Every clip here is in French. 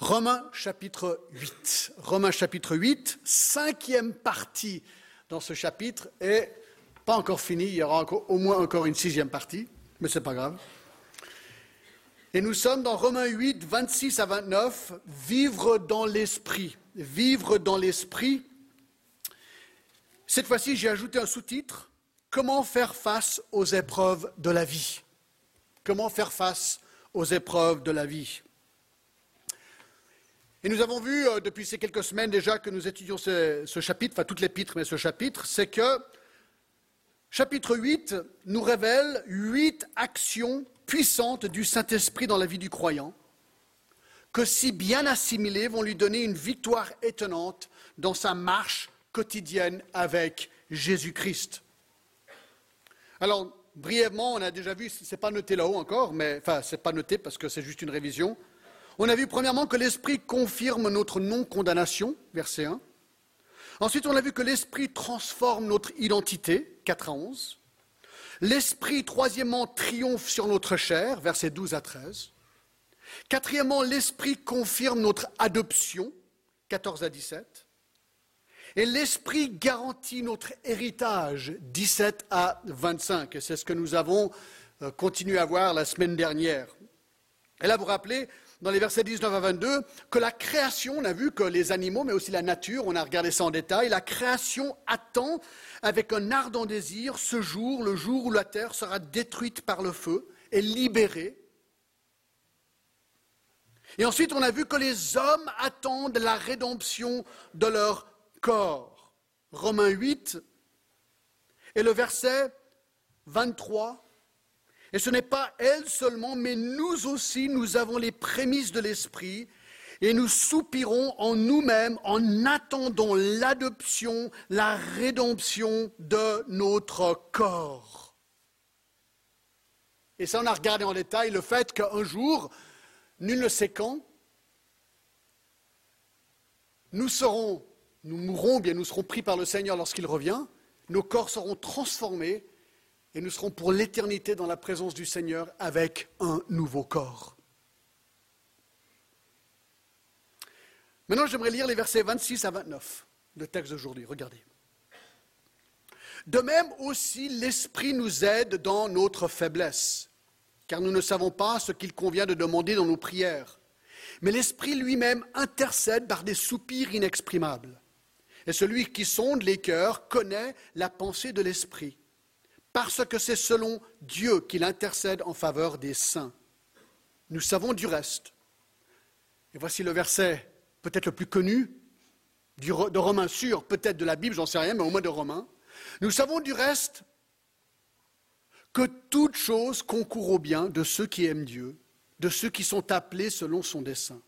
Romains chapitre 8. Romains chapitre 8, cinquième partie dans ce chapitre et pas encore fini, il y aura au moins encore une sixième partie, mais ce n'est pas grave. Et nous sommes dans Romains 8, 26 à 29, vivre dans l'esprit. Vivre dans l'esprit. Cette fois-ci, j'ai ajouté un sous-titre, Comment faire face aux épreuves de la vie? Comment faire face aux épreuves de la vie? Et nous avons vu euh, depuis ces quelques semaines déjà que nous étudions ce, chapitre, enfin toute l'épître, mais ce chapitre, c'est que chapitre 8 nous révèle huit actions puissantes du Saint-Esprit dans la vie du croyant, que si bien assimilées vont lui donner une victoire étonnante dans sa marche quotidienne avec Jésus-Christ. Alors, brièvement, on a déjà vu, ce n'est pas noté là-haut encore, mais enfin, ce n'est pas noté parce que c'est juste une révision. On a vu premièrement que l'Esprit confirme notre non-condamnation, verset 1. Ensuite, on a vu que l'Esprit transforme notre identité, 4 à 11. L'Esprit, troisièmement, triomphe sur notre chair, versets 12 à 13. Quatrièmement, l'Esprit confirme notre adoption, 14 à 17. Et l'Esprit garantit notre héritage, 17 à 25. Et c'est ce que nous avons euh, continué à voir la semaine dernière. Et là, vous vous rappelez, dans les versets 19 à 22, que la création, on a vu que les animaux, mais aussi la nature, on a regardé ça en détail, la création attend avec un ardent désir ce jour, le jour où la terre sera détruite par le feu et libérée. Et ensuite, on a vu que les hommes attendent la rédemption de leur corps. Romains 8 et le verset 23 et ce n'est pas elle seulement, mais nous aussi, nous avons les prémices de l'Esprit, et nous soupirons en nous-mêmes en attendant l'adoption, la rédemption de notre corps. Et ça, on a regardé en détail le fait qu'un jour, nul ne sait quand, nous serons, nous mourrons, bien nous serons pris par le Seigneur lorsqu'il revient, nos corps seront transformés et nous serons pour l'éternité dans la présence du Seigneur avec un nouveau corps. Maintenant, j'aimerais lire les versets 26 à 29, le texte d'aujourd'hui. Regardez. De même aussi, l'Esprit nous aide dans notre faiblesse, car nous ne savons pas ce qu'il convient de demander dans nos prières. Mais l'Esprit lui-même intercède par des soupirs inexprimables. Et celui qui sonde les cœurs connaît la pensée de l'Esprit parce que c'est selon Dieu qu'il intercède en faveur des saints. Nous savons du reste. Et voici le verset peut-être le plus connu de Romains sûr, peut-être de la Bible, j'en sais rien, mais au moins de Romains. Nous savons du reste que toute chose concourt au bien de ceux qui aiment Dieu, de ceux qui sont appelés selon son dessein.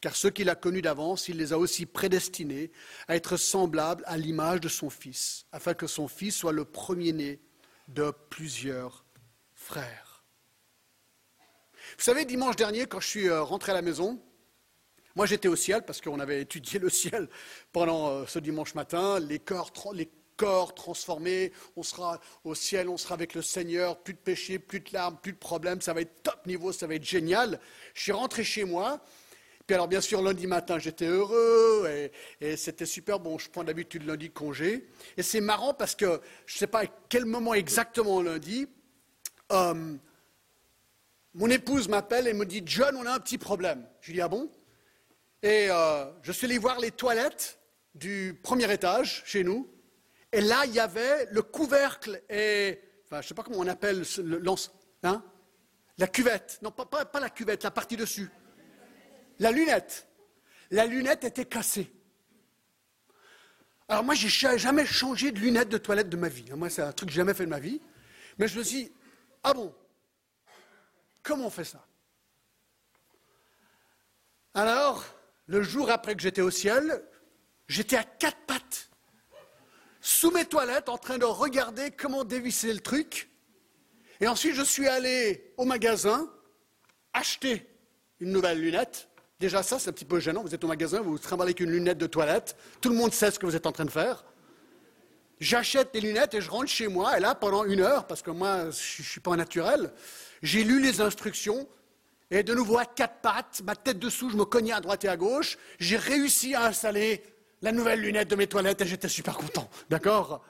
Car ceux qu'il a connus d'avance, il les a aussi prédestinés à être semblables à l'image de son Fils, afin que son Fils soit le premier-né de plusieurs frères. Vous savez, dimanche dernier, quand je suis euh, rentré à la maison, moi j'étais au ciel parce qu'on avait étudié le ciel pendant euh, ce dimanche matin, les corps, les corps transformés, on sera au ciel, on sera avec le Seigneur, plus de péché, plus de larmes, plus de problèmes, ça va être top niveau, ça va être génial. Je suis rentré chez moi alors, bien sûr, lundi matin, j'étais heureux et, c'était super. Bon, je prends d'habitude lundi congé. Et c'est marrant parce que je ne sais pas à quel moment exactement lundi, euh, mon épouse m'appelle et me dit John, on a un petit problème. Je lui dis Ah bon? Et euh, je suis allé voir les toilettes du premier étage chez nous. Et là, il y avait le couvercle et. Enfin, je ne sais pas comment on appelle le, hein, la cuvette. Non, pas, pas la cuvette, la partie dessus la lunette. La lunette était cassée. Alors moi, j'ai jamais changé de lunette de toilette de ma vie. Moi, c'est un truc que j'ai jamais fait de ma vie. Mais je me suis dit, ah bon, comment on fait ça? Alors, le jour après que j'étais au ciel, j'étais à quatre pattes, sous mes toilettes, en train de regarder comment dévisser le truc. Et ensuite, je suis allé au magasin acheter une nouvelle lunette. Déjà, ça, c'est un petit peu gênant. Vous êtes au magasin, vous vous trimballez avec une lunette de toilette. Tout le monde sait ce que vous êtes en train de faire. J'achète des lunettes et je rentre chez moi. Et là, pendant une heure, parce que moi, je ne suis pas naturel, j'ai lu les instructions Et de nouveau à quatre pattes, ma tête dessous, je me cognais à droite et à gauche. J'ai réussi à installer la nouvelle lunette de mes toilettes et j'étais super content. D'accord?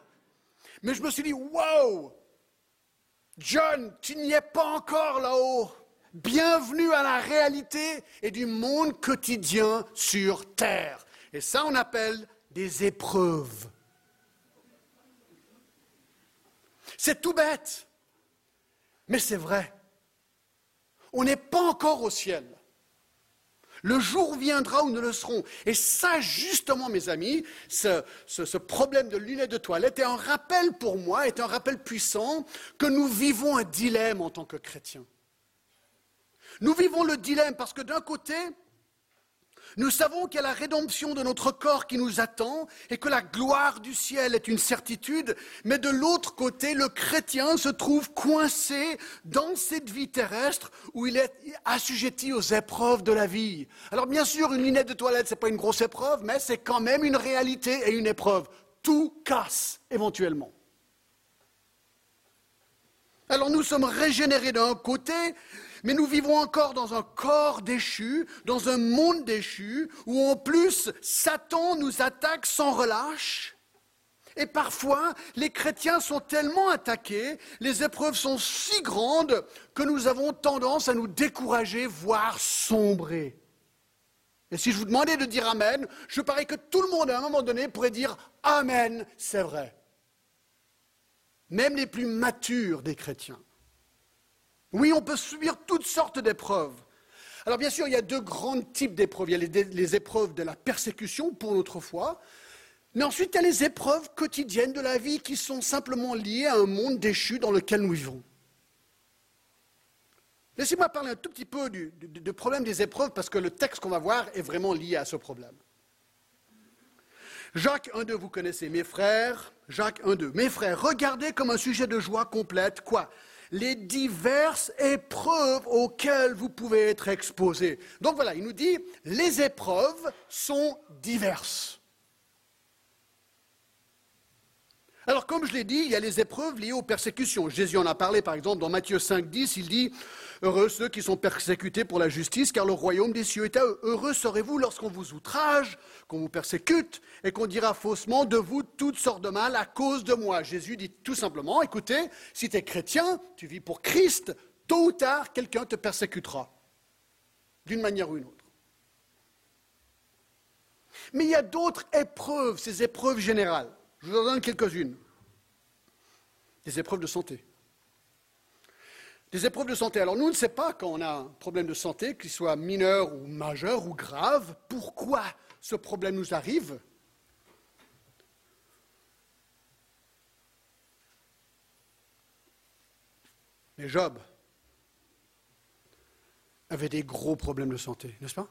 Mais je me suis dit, wow John, tu n'y es pas encore là-haut. Bienvenue à la réalité et du monde quotidien sur Terre. Et ça, on appelle des épreuves. C'est tout bête, mais c'est vrai. On n'est pas encore au ciel. Le jour viendra où nous le serons. Et ça, justement, mes amis, ce, problème de lunettes de toilette est un rappel pour moi, est un rappel puissant que nous vivons un dilemme en tant que chrétiens. Nous vivons le dilemme parce que d'un côté, nous savons qu'il y a la rédemption de notre corps qui nous attend et que la gloire du ciel est une certitude, mais de l'autre côté, le chrétien se trouve coincé dans cette vie terrestre où il est assujetti aux épreuves de la vie. Alors bien sûr, une lunette de toilette, ce n'est pas une grosse épreuve, mais c'est quand même une réalité et une épreuve. Tout casse éventuellement. Alors nous sommes régénérés d'un côté, mais nous vivons encore dans un corps déchu, dans un monde déchu, où en plus Satan nous attaque sans relâche. Et parfois, les chrétiens sont tellement attaqués, les épreuves sont si grandes que nous avons tendance à nous décourager, voire sombrer. Et si je vous demandais de dire Amen, je parie que tout le monde à un moment donné pourrait dire Amen, c'est vrai. Même les plus matures des chrétiens. Oui, on peut subir toutes sortes d'épreuves. Alors bien sûr, il y a deux grands types d'épreuves. Il y a les, épreuves de la persécution pour notre foi, mais ensuite il y a les épreuves quotidiennes de la vie qui sont simplement liées à un monde déchu dans lequel nous vivons. Laissez-moi parler un tout petit peu du, du problème des épreuves, parce que le texte qu'on va voir est vraiment lié à ce problème. Jacques 1.2, vous connaissez mes frères. Jacques 1.2, mes frères, regardez comme un sujet de joie complète, quoi? Les diverses épreuves auxquelles vous pouvez être exposés. Donc voilà, il nous dit, les épreuves sont diverses. Alors, comme je l'ai dit, il y a les épreuves liées aux persécutions. Jésus en a parlé, par exemple, dans Matthieu 5, 10, il dit Heureux ceux qui sont persécutés pour la justice, car le royaume des cieux est à eux. Heureux serez-vous lorsqu'on vous outrage, qu'on vous persécute, et qu'on dira faussement de vous toutes sortes de mal à cause de moi. Jésus dit tout simplement Écoutez, si tu es chrétien, tu vis pour Christ, tôt ou tard, quelqu'un te persécutera, d'une manière ou une autre. Mais il y a d'autres épreuves, ces épreuves générales. Je vous en donne quelques-unes. Des épreuves de santé. Des épreuves de santé. Alors nous, ne savons pas quand on a un problème de santé, qu'il soit mineur ou majeur ou grave, pourquoi ce problème nous arrive. Mais Job avait des gros problèmes de santé, n'est-ce pas?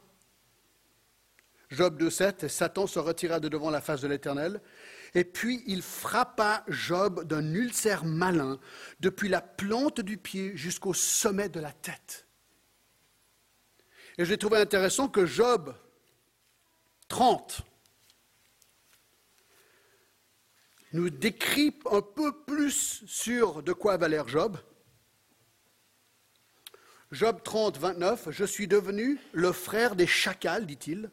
Job 2.7, Satan se retira de devant la face de l'Éternel, et puis il frappa Job d'un ulcère malin depuis la plante du pied jusqu'au sommet de la tête. Et j'ai trouvé intéressant que Job 30 nous décrit un peu plus sur de quoi va l'air Job. Job 30, 29, Je suis devenu le frère des chacals, dit-il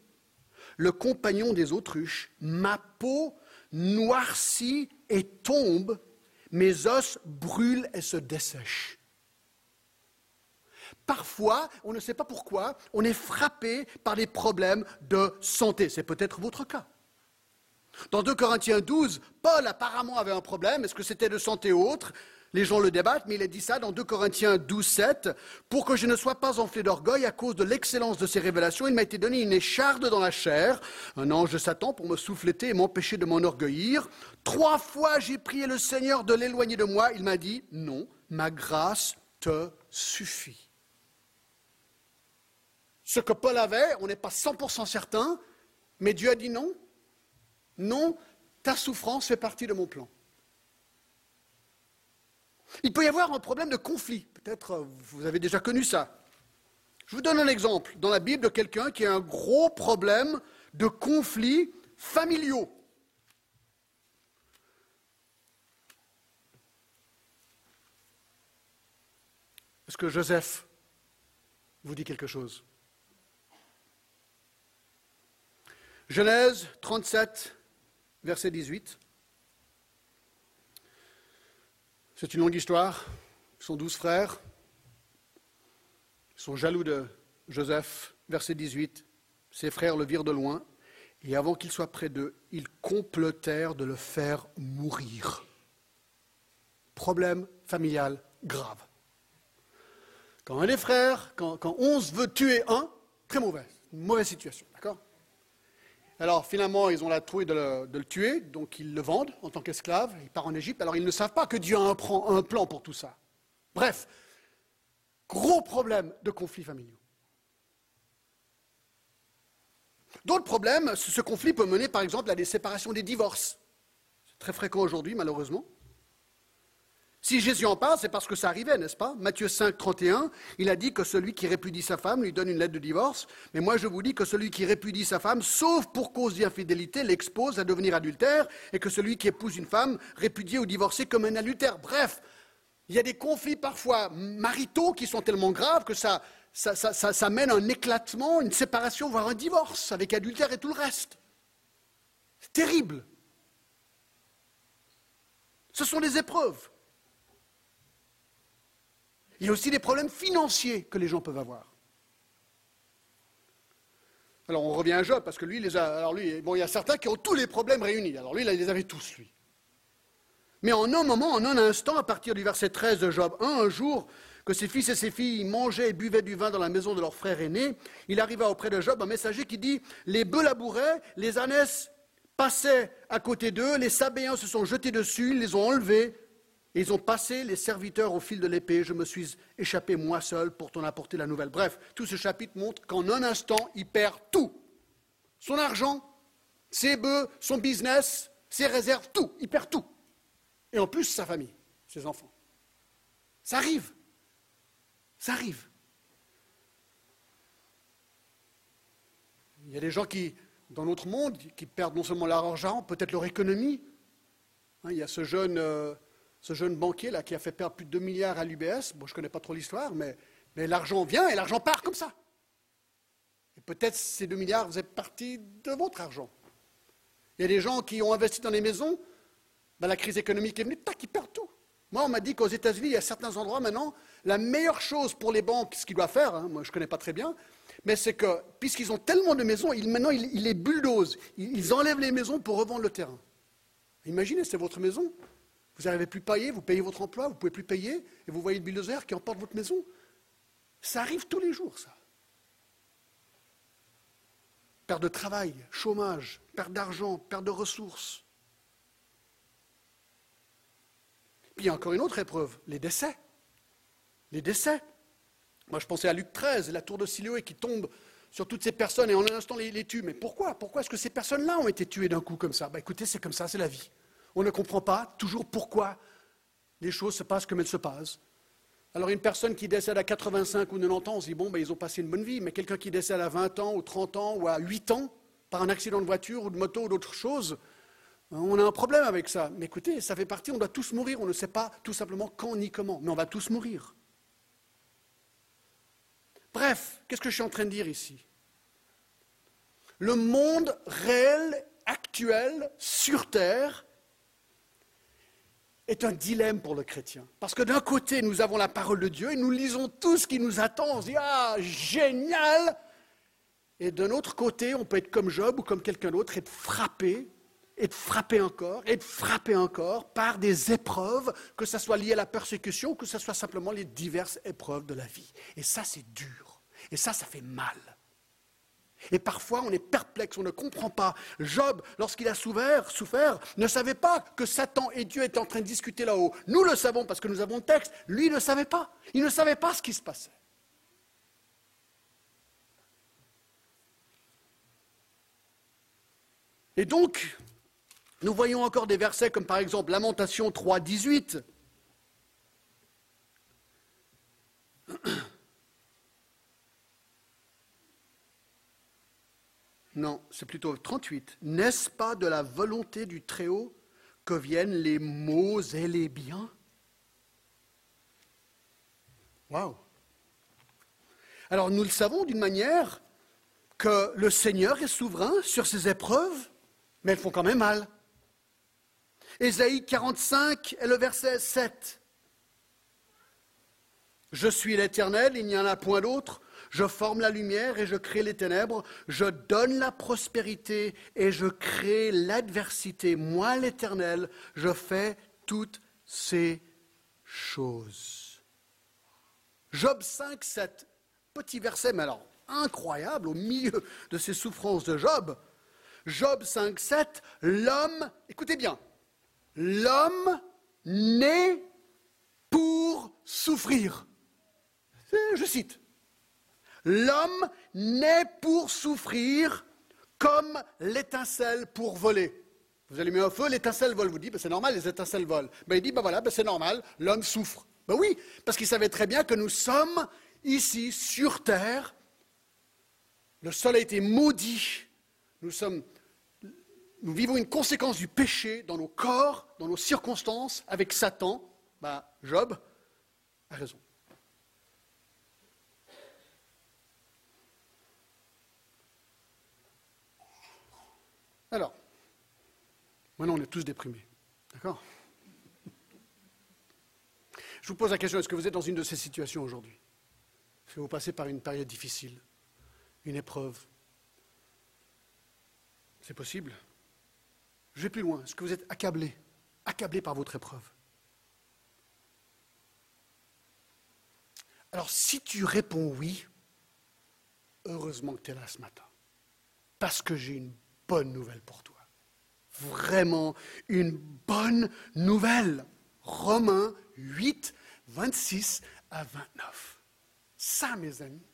le compagnon des autruches, ma peau noircit et tombe, mes os brûlent et se dessèchent. Parfois, on ne sait pas pourquoi, on est frappé par des problèmes de santé. C'est peut-être votre cas. Dans 2 Corinthiens 12, Paul apparemment avait un problème. Est-ce que c'était de santé ou autre? Les gens le débattent, mais il a dit ça dans 2 Corinthiens 12, 7. Pour que je ne sois pas enflé d'orgueil à cause de l'excellence de ces révélations, il m'a été donné une écharde dans la chair, un ange de Satan pour me souffleter et m'empêcher de m'enorgueillir. Trois fois j'ai prié le Seigneur de l'éloigner de moi. Il m'a dit, non, ma grâce te suffit. Ce que Paul avait, on n'est pas 100% certain, mais Dieu a dit non. Non, ta souffrance fait partie de mon plan. Il peut y avoir un problème de conflit. Peut-être euh, vous avez déjà connu ça. Je vous donne un exemple dans la Bible de quelqu'un qui a un gros problème de conflits familiaux. Est-ce que Joseph vous dit quelque chose? Genèse 37, verset 18. C'est une longue histoire. Ils sont douze frères. Ils sont jaloux de Joseph. Verset 18. Ses frères le virent de loin. Et avant qu'il soit près d'eux, ils complotèrent de le faire mourir. Problème familial grave. Quand un des frères, quand, quand onze veut tuer un, très mauvais, mauvaise situation, d'accord? Alors finalement, ils ont la trouille de le, tuer, donc ils le vendent en tant qu'esclave, il part en Égypte. Alors ils ne savent pas que Dieu a un, un plan pour tout ça. Bref, gros problème de conflits familiaux. D'autres problèmes, ce conflit peut mener par exemple à des séparations, des divorces. C'est très fréquent aujourd'hui, malheureusement. Si Jésus en parle, c'est parce que ça arrivait, n'est-ce pas? Matthieu 5, 31, il a dit que celui qui répudie sa femme lui donne une lettre de divorce. Mais moi, je vous dis que celui qui répudie sa femme, sauf pour cause d'infidélité, l'expose à devenir adultère, et que celui qui épouse une femme, répudiée ou divorcée comme un adultère. Bref, il y a des conflits parfois maritaux qui sont tellement graves que ça, ça, mène à un éclatement, une séparation, voire un divorce, avec adultère et tout le reste. C'est terrible. Ce sont des épreuves. Il y a aussi des problèmes financiers que les gens peuvent avoir. Alors on revient à Job, parce que lui, les a. Alors lui, il y a certains qui ont tous les problèmes réunis. Alors lui, il les avait tous, lui. Mais en un moment, en un instant, à partir du verset 13 de Job 1, un jour que ses fils et ses filles mangeaient et buvaient du vin dans la maison de leur frère aîné, il arriva auprès de Job un messager qui dit Les bœufs labouraient, les ânesses passaient à côté d'eux, les sabéens se sont jetés dessus, ils les ont enlevés, et ils ont passé les serviteurs au fil de l'épée. Je me suis échappé moi seul pour t'en apporter la nouvelle. Bref, tout ce chapitre montre qu'en un instant, il perd tout. Son argent, ses bœufs, son business, ses réserves, tout. Il perd tout. Et en plus, sa famille, ses enfants. Ça arrive. Ça arrive. Il y a des gens qui, dans notre monde, qui perdent non seulement leur argent, peut-être leur économie. Hein, il y a ce jeune euh, ce jeune banquier là qui a fait perdre plus de 2 milliards à l'UBS. Bon, je ne connais pas trop l'histoire, mais, l'argent vient et l'argent part comme ça. Et peut-être ces 2 milliards êtes partis de votre argent. Il y a des gens qui ont investi dans les maisons, ben, la crise économique est venue, tac, ils perdent tout. Moi, on m'a dit qu'aux États-Unis, il y a certains endroits maintenant, la meilleure chose pour les banques, ce qu'ils doivent faire, hein, moi je ne connais pas très bien, mais c'est que, puisqu'ils ont tellement de maisons, maintenant ils, les bulldozent, ils enlèvent les maisons pour revendre le terrain. Imaginez, c'est votre maison, vous n'arrivez plus à payer, vous payez votre emploi, vous ne pouvez plus payer, et vous voyez le bulldozer qui emporte votre maison. Ça arrive tous les jours, ça. Perte de travail, chômage, perte d'argent, perte de ressources. Puis il y a encore une autre épreuve, les décès. Les décès. Moi, je pensais à Luc 13, la tour de Siloé qui tombe sur toutes ces personnes et en un instant les, les tue. Mais pourquoi? Pourquoi est-ce que ces personnes-là ont été tuées d'un coup comme ça? Bah, Écoutez, c'est comme ça, c'est la vie on ne comprend pas toujours pourquoi les choses se passent comme elles se passent. Alors une personne qui décède à 85 ou 90 ans, on se dit, bon, ben, ils ont passé une bonne vie, mais quelqu'un qui décède à 20 ans ou 30 ans ou à 8 ans, par un accident de voiture ou de moto ou d'autre chose, on a un problème avec ça. Mais écoutez, ça fait partie, on doit tous mourir, on ne sait pas tout simplement quand ni comment, mais on va tous mourir. Bref, qu'est-ce que je suis en train de dire ici? Le monde réel, actuel, sur Terre, est un dilemme pour le chrétien. Parce que d'un côté, nous avons la parole de Dieu et nous lisons tout ce qui nous attend. On se dit, ah, génial Et d'un autre côté, on peut être comme Job ou comme quelqu'un d'autre, être frappé, être frappé encore, être frappé encore par des épreuves, que ce soit lié à la persécution, ou que ce soit simplement les diverses épreuves de la vie. Et ça, c'est dur. Et ça, ça fait mal. Et parfois, on est perplexe, on ne comprend pas. Job, lorsqu'il a souffert, souffert, ne savait pas que Satan et Dieu étaient en train de discuter là-haut. Nous le savons parce que nous avons le texte. Lui ne savait pas. Il ne savait pas ce qui se passait. Et donc, nous voyons encore des versets comme par exemple Lamentation 3, 18. Non, c'est plutôt 38. N'est-ce pas de la volonté du Très-Haut que viennent les maux et les biens? Waouh Alors nous le savons d'une manière que le Seigneur est souverain sur ces épreuves, mais elles font quand même mal. Ésaïe 45 et le verset 7. Je suis l'Éternel, il n'y en a point d'autre. Je forme la lumière et je crée les ténèbres. Je donne la prospérité et je crée l'adversité. Moi, l'Éternel, je fais toutes ces choses. Job 5, 7. Petit verset, mais alors incroyable au milieu de ces souffrances de Job. Job 5, 7. L'homme, écoutez bien, l'homme naît pour souffrir. Je cite. L'homme naît pour souffrir comme l'étincelle pour voler. Vous allumez un feu, l'étincelle vole. Vous dites, ben, c'est normal, les étincelles volent. Ben, il dit, ben voilà, ben, c'est normal, l'homme souffre. Ben oui, parce qu'il savait très bien que nous sommes ici, sur terre. Le sol a été maudit. Nous, vivons une conséquence du péché dans nos corps, dans nos circonstances, avec Satan. Ben, Job a raison. Alors, maintenant on est tous déprimés. D'accord? Je vous pose la question, est-ce que vous êtes dans une de ces situations aujourd'hui? Est-ce que vous passez par une période difficile, une épreuve? C'est possible Je vais plus loin. Est-ce que vous êtes accablé, accablé par votre épreuve? Alors si tu réponds oui, heureusement que tu es là ce matin. Parce que j'ai une bonne nouvelle pour toi. Vraiment une bonne nouvelle. Romains 8, 26 à 29. Ça, mes amis,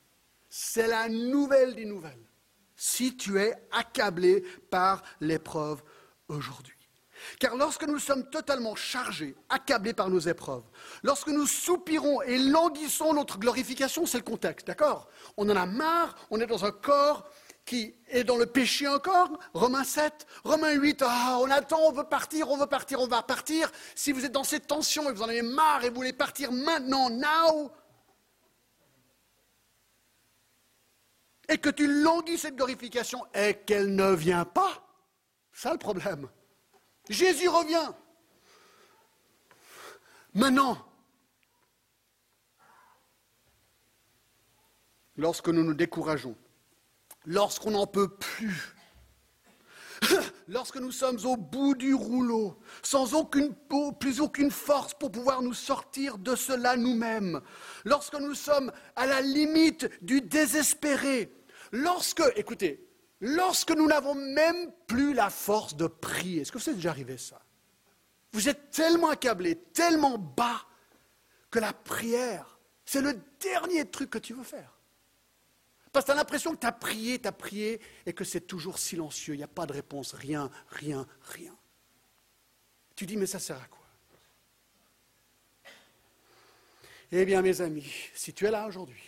c'est la nouvelle des nouvelles. Si tu es accablé par l'épreuve aujourd'hui. Car lorsque nous sommes totalement chargés, accablés par nos épreuves, lorsque nous soupirons et languissons notre glorification, c'est le contexte, d'accord? On en a marre, on est dans un corps qui est dans le péché encore, Romains 7, Romains 8, ah, on attend, on veut partir, on veut partir, on va partir. Si vous êtes dans cette tension et vous en avez marre et vous voulez partir maintenant, now, et que tu languis cette glorification et qu'elle ne vient pas, ça le problème. Jésus revient. Maintenant, lorsque nous nous décourageons, lorsqu'on n'en peut plus, lorsque nous sommes au bout du rouleau, sans aucune, plus aucune force pour pouvoir nous sortir de cela nous-mêmes, lorsque nous sommes à la limite du désespéré, lorsque, écoutez, lorsque nous n'avons même plus la force de prier, est-ce que vous êtes déjà arrivé ça? Vous êtes tellement accablé, tellement bas, que la prière, c'est le dernier truc que tu veux faire. Parce que tu as l'impression que tu as prié, tu as prié, et que c'est toujours silencieux, il n'y a pas de réponse, rien, rien, rien. Tu dis, mais ça sert à quoi? Eh bien, mes amis, si tu es là aujourd'hui,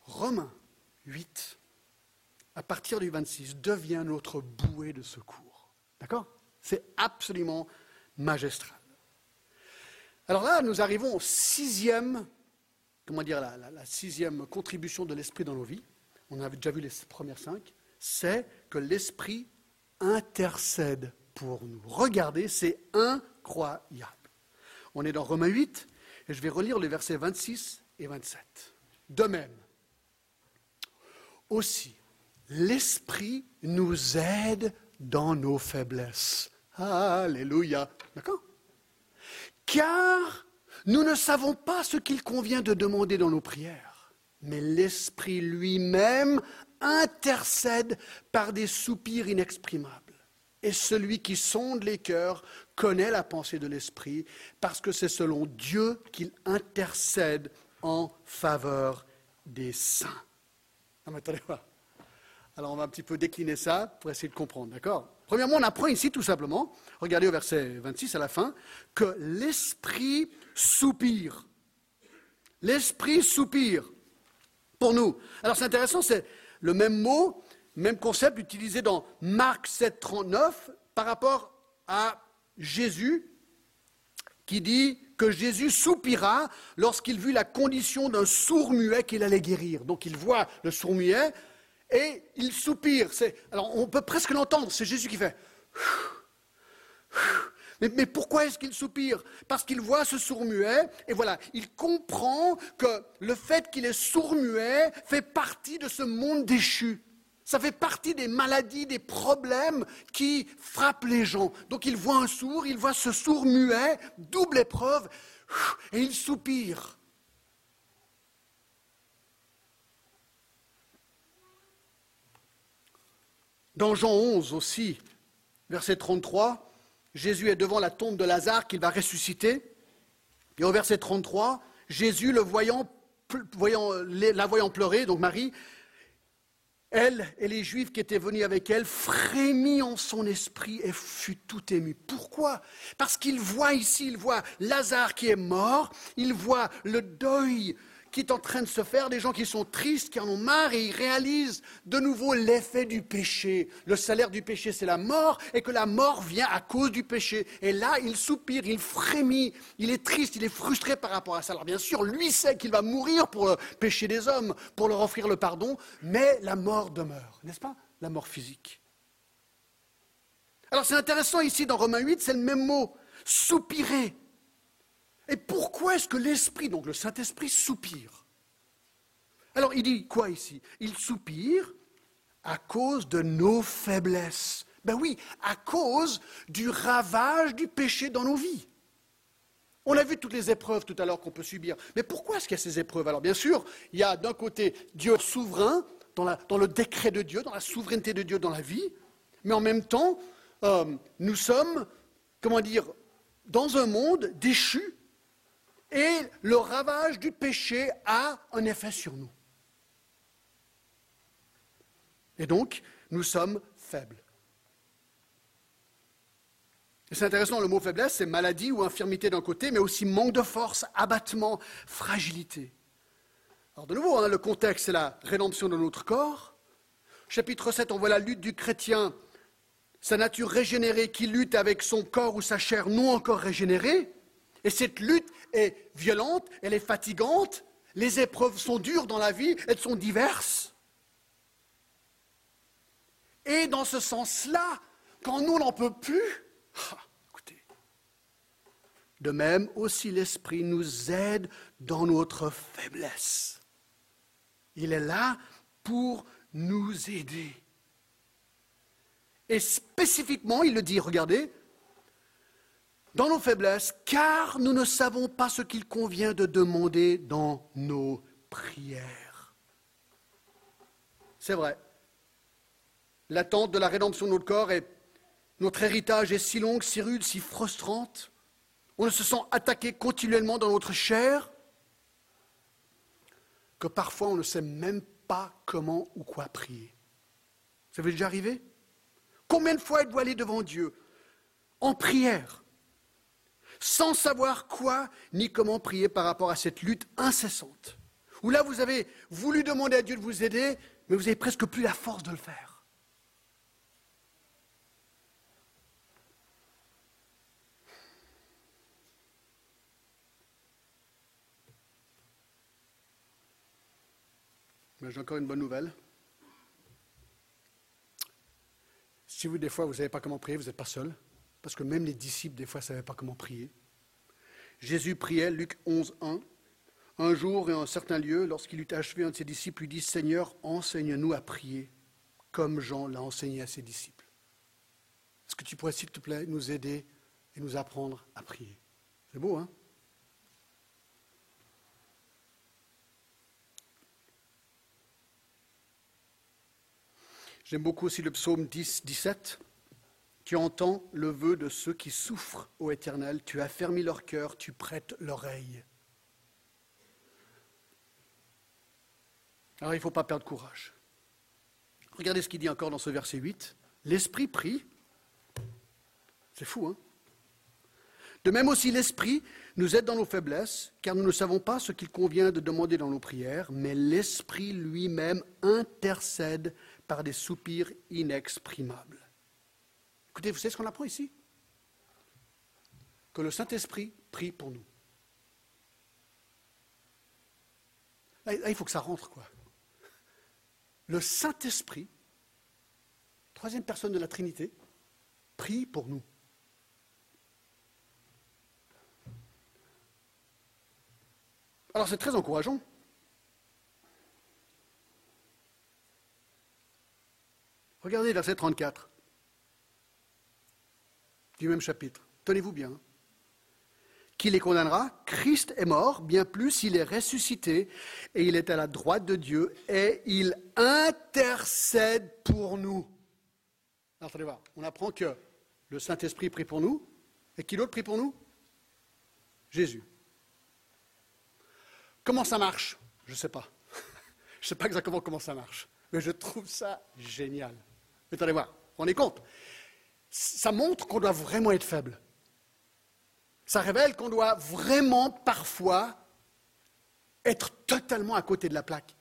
Romains 8, à partir du 26, devient notre bouée de secours. D'accord? C'est absolument magistral. Alors là, nous arrivons au sixième comment dire, la, sixième contribution de l'esprit dans nos vies, on avait déjà vu les premières cinq, c'est que l'esprit intercède pour nous. Regardez, c'est incroyable. On est dans Romains 8, et je vais relire les versets 26 et 27. De même, aussi, l'esprit nous aide dans nos faiblesses. Alléluia. D'accord? Car nous ne savons pas ce qu'il convient de demander dans nos prières, mais l'Esprit lui-même intercède par des soupirs inexprimables. Et celui qui sonde les cœurs connaît la pensée de l'Esprit, parce que c'est selon Dieu qu'il intercède en faveur des saints. Attendez Alors on va un petit peu décliner ça pour essayer de comprendre, d'accord? Premièrement, on apprend ici tout simplement, regardez au verset 26 à la fin, que l'Esprit soupire. L'Esprit soupire pour nous. Alors c'est intéressant, c'est le même mot, même concept utilisé dans Marc 7, 39 par rapport à Jésus qui dit que Jésus soupira lorsqu'il vit la condition d'un sourd-muet qu'il allait guérir. Donc il voit le sourd-muet et il soupire. Alors on peut presque l'entendre, c'est Jésus qui fait. Mais, pourquoi est-ce qu'il soupire? Parce qu'il voit ce sourd-muet, et voilà, il comprend que le fait qu'il est sourd-muet fait partie de ce monde déchu. Ça fait partie des maladies, des problèmes qui frappent les gens. Donc il voit un sourd, il voit ce sourd-muet, double épreuve, et il soupire. Dans Jean 11 aussi, verset 33, Jésus est devant la tombe de Lazare qu'il va ressusciter. Et au verset 33, Jésus, le voyant, la voyant pleurer, donc Marie, elle et les Juifs qui étaient venus avec elle frémit en son esprit et fut tout ému. Pourquoi? Parce qu'il voit ici, il voit Lazare qui est mort, il voit le deuil qui est en train de se faire, des gens qui sont tristes, qui en ont marre, et ils réalisent de nouveau l'effet du péché. Le salaire du péché, c'est la mort, et que la mort vient à cause du péché. Et là, il soupire, il frémit, il est triste, il est frustré par rapport à ça. Alors bien sûr, lui sait qu'il va mourir pour le péché des hommes, pour leur offrir le pardon, mais la mort demeure, n'est-ce pas? La mort physique. Alors c'est intéressant ici dans Romains 8, c'est le même mot, soupirer. Et pourquoi est-ce que l'Esprit, donc le Saint-Esprit, soupire Alors il dit quoi ici? Il soupire à cause de nos faiblesses. Ben oui, à cause du ravage du péché dans nos vies. On a vu toutes les épreuves tout à l'heure qu'on peut subir. Mais pourquoi est-ce qu'il y a ces épreuves? Alors bien sûr, il y a d'un côté Dieu souverain, dans, le décret de Dieu, dans la souveraineté de Dieu dans la vie, mais en même temps, euh, nous sommes, comment dire, dans un monde déchu et le ravage du péché a un effet sur nous. Et donc, nous sommes faibles. C'est intéressant, le mot faiblesse, c'est maladie ou infirmité d'un côté, mais aussi manque de force, abattement, fragilité. Alors de nouveau, hein, le contexte, c'est la rédemption de notre corps. Chapitre 7, on voit la lutte du chrétien, sa nature régénérée qui lutte avec son corps ou sa chair non encore régénérée. Et cette lutte est violente, elle est fatigante, les épreuves sont dures dans la vie, elles sont diverses. Et dans ce sens-là, quand nous n'en peut plus, ah, écoutez, de même aussi l'Esprit nous aide dans notre faiblesse. Il est là pour nous aider. Et spécifiquement, il le dit, regardez, dans nos faiblesses, car nous ne savons pas ce qu'il convient de demander dans nos prières. C'est vrai. L'attente de la rédemption de notre corps et notre héritage est si longue, si rude, si frustrante. On se sent attaqué continuellement dans notre chair que parfois on ne sait même pas comment ou quoi prier. Ça vous est déjà arrivé? Combien de fois êtes-vous allé devant Dieu en prière? Sans savoir quoi ni comment prier par rapport à cette lutte incessante. Où là, vous avez voulu demander à Dieu de vous aider, mais vous n'avez presque plus la force de le faire. Mais j'ai encore une bonne nouvelle. Si vous, des fois, vous ne pas comment prier, vous n'êtes pas seul parce que même les disciples, des fois, ne savaient pas comment prier. Jésus priait, Luc 11, 1. Un jour et en un certain lieu, lorsqu'il eut achevé, un de ses disciples lui dit Seigneur, enseigne-nous à prier, comme Jean l'a enseigné à ses disciples. Est-ce que tu pourrais, s'il te plaît, nous aider et nous apprendre à prier? C'est beau, hein? J'aime beaucoup aussi le psaume 10, 17. Tu entends le vœu de ceux qui souffrent, ô Éternel, tu as fermé leur cœur, tu prêtes l'oreille. Alors il ne faut pas perdre courage. Regardez ce qu'il dit encore dans ce verset 8. L'Esprit prie. C'est fou, hein? De même aussi l'Esprit nous aide dans nos faiblesses, car nous ne savons pas ce qu'il convient de demander dans nos prières, mais l'Esprit lui-même intercède par des soupirs inexprimables. Écoutez, vous savez ce qu'on apprend ici? Que le Saint-Esprit prie pour nous. Là, il faut que ça rentre, quoi. Le Saint-Esprit, troisième personne de la Trinité, prie pour nous. Alors c'est très encourageant. Regardez verset 34 du même chapitre. Tenez-vous bien. Qui les condamnera? Christ est mort, bien plus, il est ressuscité, et il est à la droite de Dieu, et il intercède pour nous. On apprend que le Saint-Esprit prie pour nous, et qui d'autre prie pour nous? Jésus. Comment ça marche? Je ne sais pas. Je ne sais pas exactement comment ça marche, mais je trouve ça génial. Mais attendez voir, on est compte Ça montre qu'on doit vraiment être faible. Ça révèle qu'on doit vraiment parfois être totalement à côté de la plaque.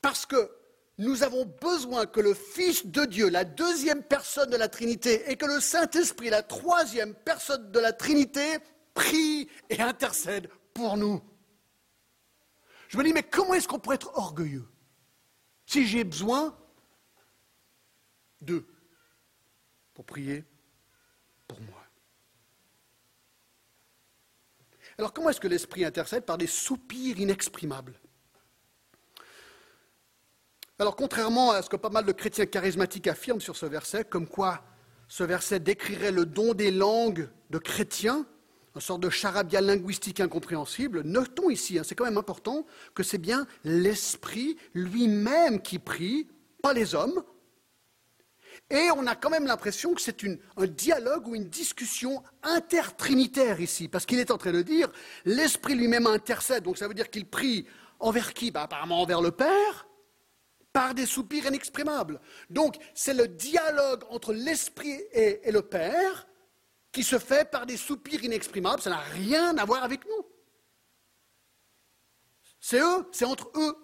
Parce que nous avons besoin que le Fils de Dieu, la deuxième personne de la Trinité, et que le Saint-Esprit, la troisième personne de la Trinité, prie et intercède pour nous. Je me dis, mais comment est-ce qu'on pourrait être orgueilleux si j'ai besoin d'eux pour prier pour moi Alors comment est-ce que l'Esprit intercède Par des soupirs inexprimables? Alors contrairement à ce que pas mal de chrétiens charismatiques affirment sur ce verset, comme quoi ce verset décrirait le don des langues de chrétiens, une sorte de charabia linguistique incompréhensible, notons ici, hein, c'est quand même important, que c'est bien l'Esprit lui-même qui prie, pas les hommes, et on a quand même l'impression que c'est un dialogue ou une discussion intertrinitaire ici, parce qu'il est en train de dire, l'Esprit lui-même intercède, donc ça veut dire qu'il prie envers qui? Bah, Apparemment envers le Père, par des soupirs inexprimables. Donc c'est le dialogue entre l'Esprit et, et le Père qui se fait par des soupirs inexprimables, ça n'a rien à voir avec nous. C'est eux, c'est entre eux.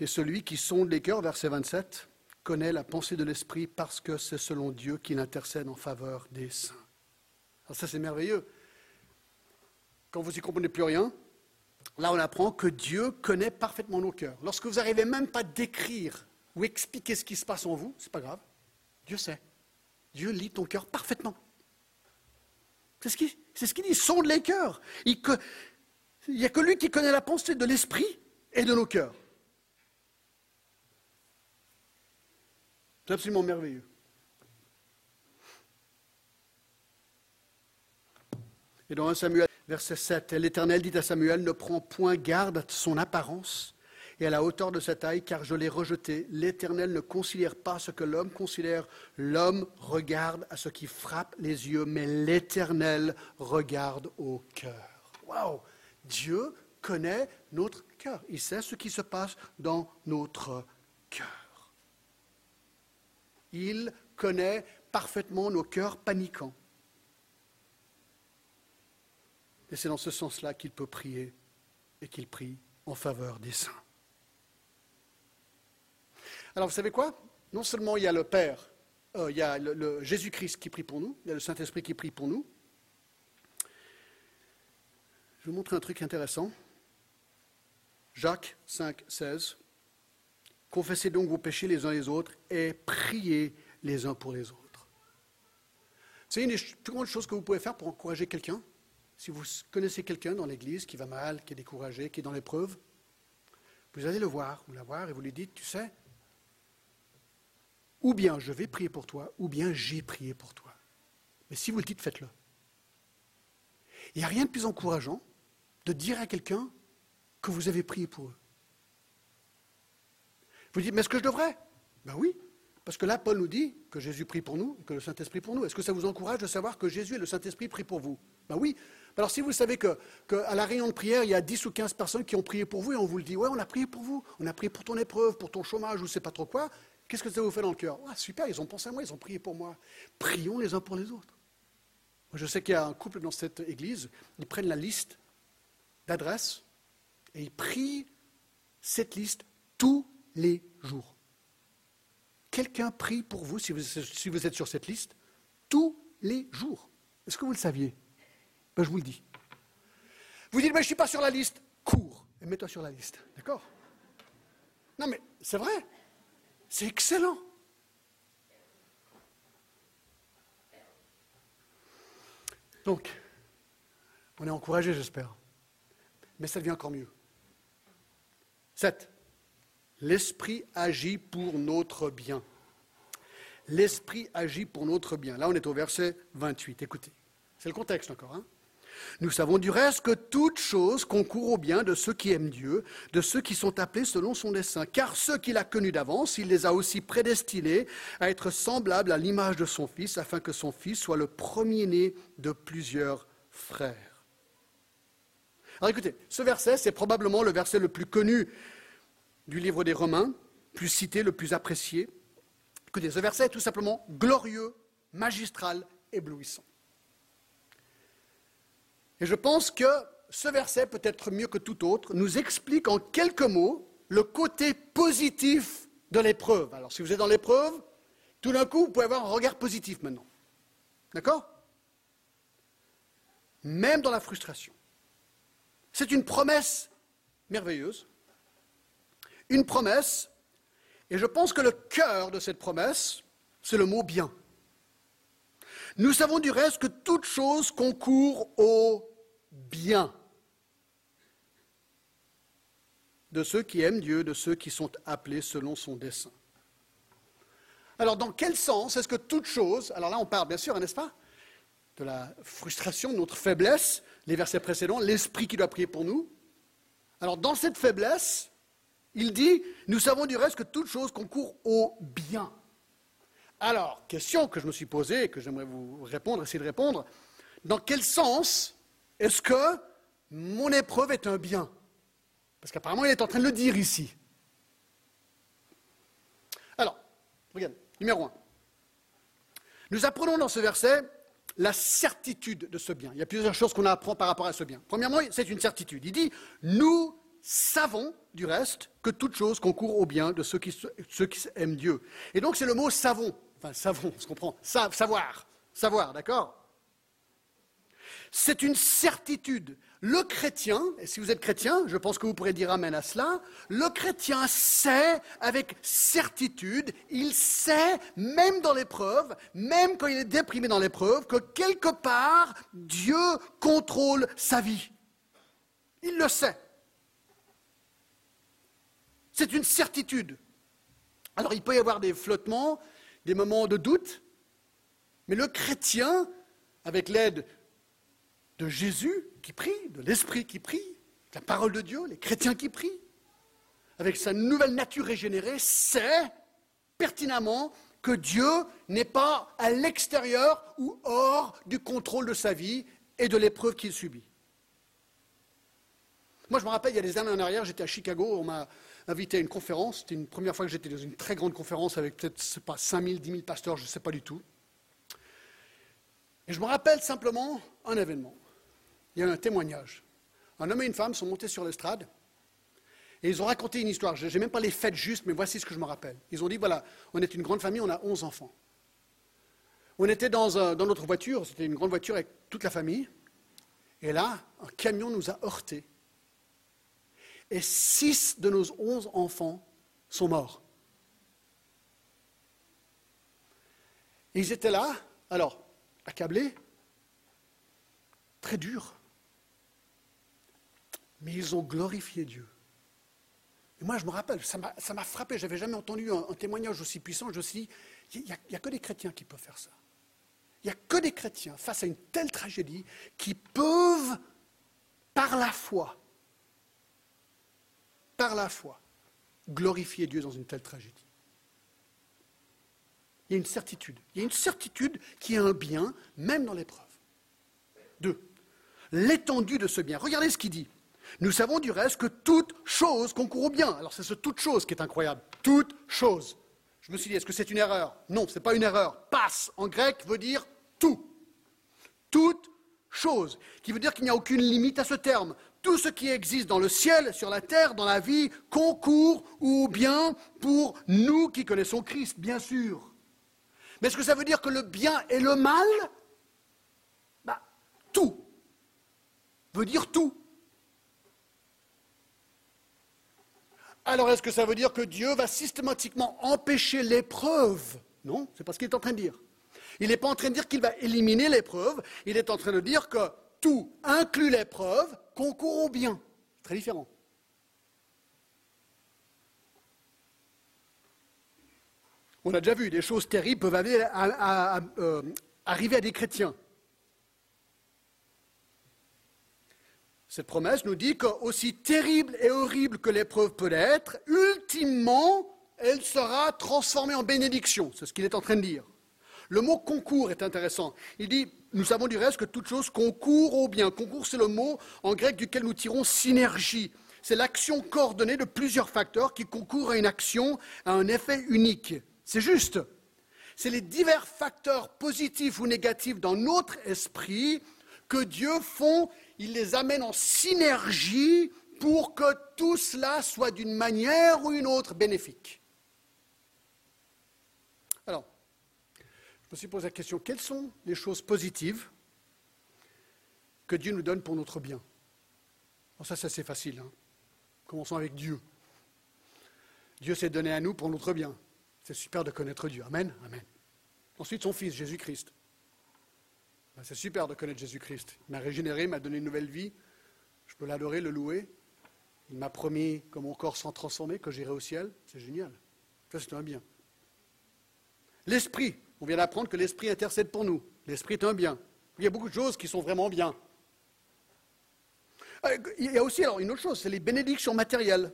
Et celui qui sonde les cœurs, verset 27, connaît la pensée de l'Esprit parce que c'est selon Dieu qu'il intercède en faveur des saints. Alors ça c'est merveilleux. Quand vous n'y comprenez plus rien, là on apprend que Dieu connaît parfaitement nos cœurs. Lorsque vous n'arrivez même pas à décrire ou expliquer ce qui se passe en vous, c'est pas grave. Dieu sait. Dieu lit ton cœur parfaitement. C'est ce qu'il dit, sonde les cœurs. Il n'y a que lui qui connaît la pensée de l'esprit et de nos cœurs. C'est absolument merveilleux. Et dans 1 Samuel, verset 7, l'Éternel dit à Samuel, ne prends point garde à son apparence et à la hauteur de sa taille, car je l'ai rejeté. L'Éternel ne considère pas ce que l'homme considère. L'homme regarde à ce qui frappe les yeux, mais l'Éternel regarde au cœur. Waouh Dieu connaît notre cœur. Il sait ce qui se passe dans notre cœur. Il connaît parfaitement nos cœurs paniquants. Et c'est dans ce sens-là qu'il peut prier et qu'il prie en faveur des saints. Alors vous savez quoi? Non seulement il y a le Père, euh, il y a le, Jésus-Christ qui prie pour nous, il y a le Saint-Esprit qui prie pour nous. Je vais vous montrer un truc intéressant. Jacques 5, 16. Confessez donc vos péchés les uns les autres et priez les uns pour les autres. C'est une des plus grandes choses que vous pouvez faire pour encourager quelqu'un. Si vous connaissez quelqu'un dans l'église qui va mal, qui est découragé, qui est dans l'épreuve, vous allez le voir ou la voir et vous lui dites, tu sais, ou bien je vais prier pour toi, ou bien j'ai prié pour toi. Mais si vous le dites, faites-le. Il n'y a rien de plus encourageant de dire à quelqu'un que vous avez prié pour eux. Vous dites, mais est-ce que je devrais? Ben oui, parce que là, Paul nous dit que Jésus prie pour nous, que le Saint-Esprit pour nous. Est-ce que ça vous encourage de savoir que Jésus et le Saint-Esprit prient pour vous? Ben oui. Alors si vous savez qu'à que la réunion de prière, il y a 10 ou 15 personnes qui ont prié pour vous et on vous le dit, ouais, on a prié pour vous, on a prié pour ton épreuve, pour ton chômage, ou je ne sais pas trop quoi, qu'est-ce que ça vous fait dans le cœur? Ah, Super, ils ont pensé à moi, ils ont prié pour moi. Prions les uns pour les autres. Moi, je sais qu'il y a un couple dans cette église, ils prennent la liste d'adresses et ils prient cette liste tous les jours. Quelqu'un prie pour vous, si vous, êtes sur cette liste, tous les jours. Est-ce que vous le saviez? Ben, je vous le dis. Vous dites, mais je ne suis pas sur la liste. Cours et mets-toi sur la liste. D'accord? Non, mais c'est vrai. C'est excellent. Donc, on est encouragé, j'espère. Mais ça devient encore mieux. 7. L'Esprit agit pour notre bien. L'Esprit agit pour notre bien. Là, on est au verset 28. Écoutez, c'est le contexte encore. Hein nous savons du reste que toute chose concourt au bien de ceux qui aiment Dieu, de ceux qui sont appelés selon son dessein. Car ceux qu'il a connus d'avance, il les a aussi prédestinés à être semblables à l'image de son Fils, afin que son Fils soit le premier-né de plusieurs frères. Alors écoutez, ce verset, c'est probablement le verset le plus connu du livre des Romains, plus cité, le plus apprécié. Écoutez, ce verset tout simplement glorieux, magistral, éblouissant. Et je pense que ce verset, peut-être mieux que tout autre, nous explique en quelques mots le côté positif de l'épreuve. Alors si vous êtes dans l'épreuve, tout d'un coup, vous pouvez avoir un regard positif maintenant. D'accord? Même dans la frustration. C'est une promesse merveilleuse. Une promesse, et je pense que le cœur de cette promesse, c'est le mot bien. Nous savons du reste que toute chose concourt au bien de ceux qui aiment Dieu, de ceux qui sont appelés selon son dessein. Alors, dans quel sens est-ce que toute chose, alors là on parle bien sûr, n'est-ce pas, de la frustration, de notre faiblesse, les versets précédents, l'esprit qui doit prier pour nous. Alors, dans cette faiblesse, il dit, nous savons du reste que toute chose concourt au bien. Alors, question que je me suis posée et que j'aimerais vous répondre, essayer de répondre, dans quel sens est-ce que mon épreuve est un bien? Parce qu'apparemment, il est en train de le dire ici. Alors, regarde, numéro un. Nous apprenons dans ce verset la certitude de ce bien. Il y a plusieurs choses qu'on apprend par rapport à ce bien. Premièrement, c'est une certitude. Il dit, nous savons du reste que toute chose concourt au bien de ceux qui, ceux qui aiment Dieu. Et donc c'est le mot savons. Enfin, savons, on se comprend. savoir. Savoir, d'accord? C'est une certitude. Le chrétien, et si vous êtes chrétien, je pense que vous pourrez dire Amen à cela, le chrétien sait avec certitude, il sait, même dans l'épreuve, même quand il est déprimé dans l'épreuve, que quelque part, Dieu contrôle sa vie. Il le sait. C'est une certitude. Alors il peut y avoir des flottements, des moments de doute, mais le chrétien, avec l'aide de Jésus qui prie, de l'Esprit qui prie, la parole de Dieu, les chrétiens qui prient, avec sa nouvelle nature régénérée, sait pertinemment que Dieu n'est pas à l'extérieur ou hors du contrôle de sa vie et de l'épreuve qu'il subit. Moi, je me rappelle, il y a des années en arrière, j'étais à Chicago, on m'a invité à une conférence. C'était une première fois que j'étais dans une très grande conférence avec peut-être, pas, 5 000, 10 000 pasteurs, je ne sais pas du tout. Et je me rappelle simplement un événement il y a un témoignage. Un homme et une femme sont montés sur l'estrade et ils ont raconté une histoire. Je n'ai même pas les faits justes, mais voici ce que je me rappelle. Ils ont dit, voilà, on est une grande famille, on a 11 enfants. On était dans, dans notre voiture, c'était une grande voiture avec toute la famille, et là, un camion nous a heurtés. Et six de nos 11 enfants sont morts. Ils étaient là, alors, accablés, très durs mais ils ont glorifié Dieu. Et moi, je me rappelle, ça m'a frappé, je n'avais jamais entendu un, témoignage aussi puissant. Je me suis dit, il n'y a, que des chrétiens qui peuvent faire ça. Il n'y a que des chrétiens, face à une telle tragédie, qui peuvent, par la foi, par la foi, glorifier Dieu dans une telle tragédie. Il y a une certitude. Il y a une certitude qui est un bien, même dans l'épreuve. Deux, l'étendue de ce bien. Regardez ce qu'il dit. Nous savons du reste que toute chose concourt au bien. Alors c'est ce toute chose qui est incroyable. Toute chose. Je me suis dit, est-ce que c'est une erreur? Non, ce n'est pas une erreur. Passe en grec veut dire tout. Toute chose, qui veut dire qu'il n'y a aucune limite à ce terme. Tout ce qui existe dans le ciel, sur la terre, dans la vie, concourt au bien pour nous qui connaissons Christ, bien sûr. Mais est-ce que ça veut dire que le bien et le mal bah, Tout veut dire tout. Alors est-ce que ça veut dire que Dieu va systématiquement empêcher l'épreuve? Non, c'est pas ce qu'il est en train de dire. Il n'est pas en train de dire qu'il va éliminer l'épreuve, il est en train de dire que tout, inclut l'épreuve, concourt au bien. Très différent. On a déjà vu, des choses terribles peuvent euh, arriver à des chrétiens. Cette promesse nous dit qu'aussi terrible et horrible que l'épreuve peut être, ultimement, elle sera transformée en bénédiction. C'est ce qu'il est en train de dire. Le mot concours est intéressant. Il dit, nous savons du reste que toute chose concourt au bien. Concours, c'est le mot en grec duquel nous tirons synergie. C'est l'action coordonnée de plusieurs facteurs qui concourent à une action, à un effet unique. C'est juste. C'est les divers facteurs positifs ou négatifs dans notre esprit que Dieu font il les amène en synergie pour que tout cela soit d'une manière ou une autre bénéfique. Alors, je me suis posé la question, quelles sont les choses positives que Dieu nous donne pour notre bien? Bon, Ça, c'est assez facile. Hein. Commençons avec Dieu. Dieu s'est donné à nous pour notre bien. C'est super de connaître Dieu. Amen. Amen. Ensuite, son Fils, Jésus-Christ. Ben, c'est super de connaître Jésus-Christ. Il m'a régénéré, m'a donné une nouvelle vie. Je peux l'adorer, le louer. Il m'a promis que mon corps s'en transformé, que j'irai au ciel. C'est génial. Ça, c'est un bien. L'esprit. On vient d'apprendre que l'esprit intercède pour nous. L'esprit est un bien. Il y a beaucoup de choses qui sont vraiment bien. Euh, il y a aussi alors une autre chose, c'est les bénédictions matérielles.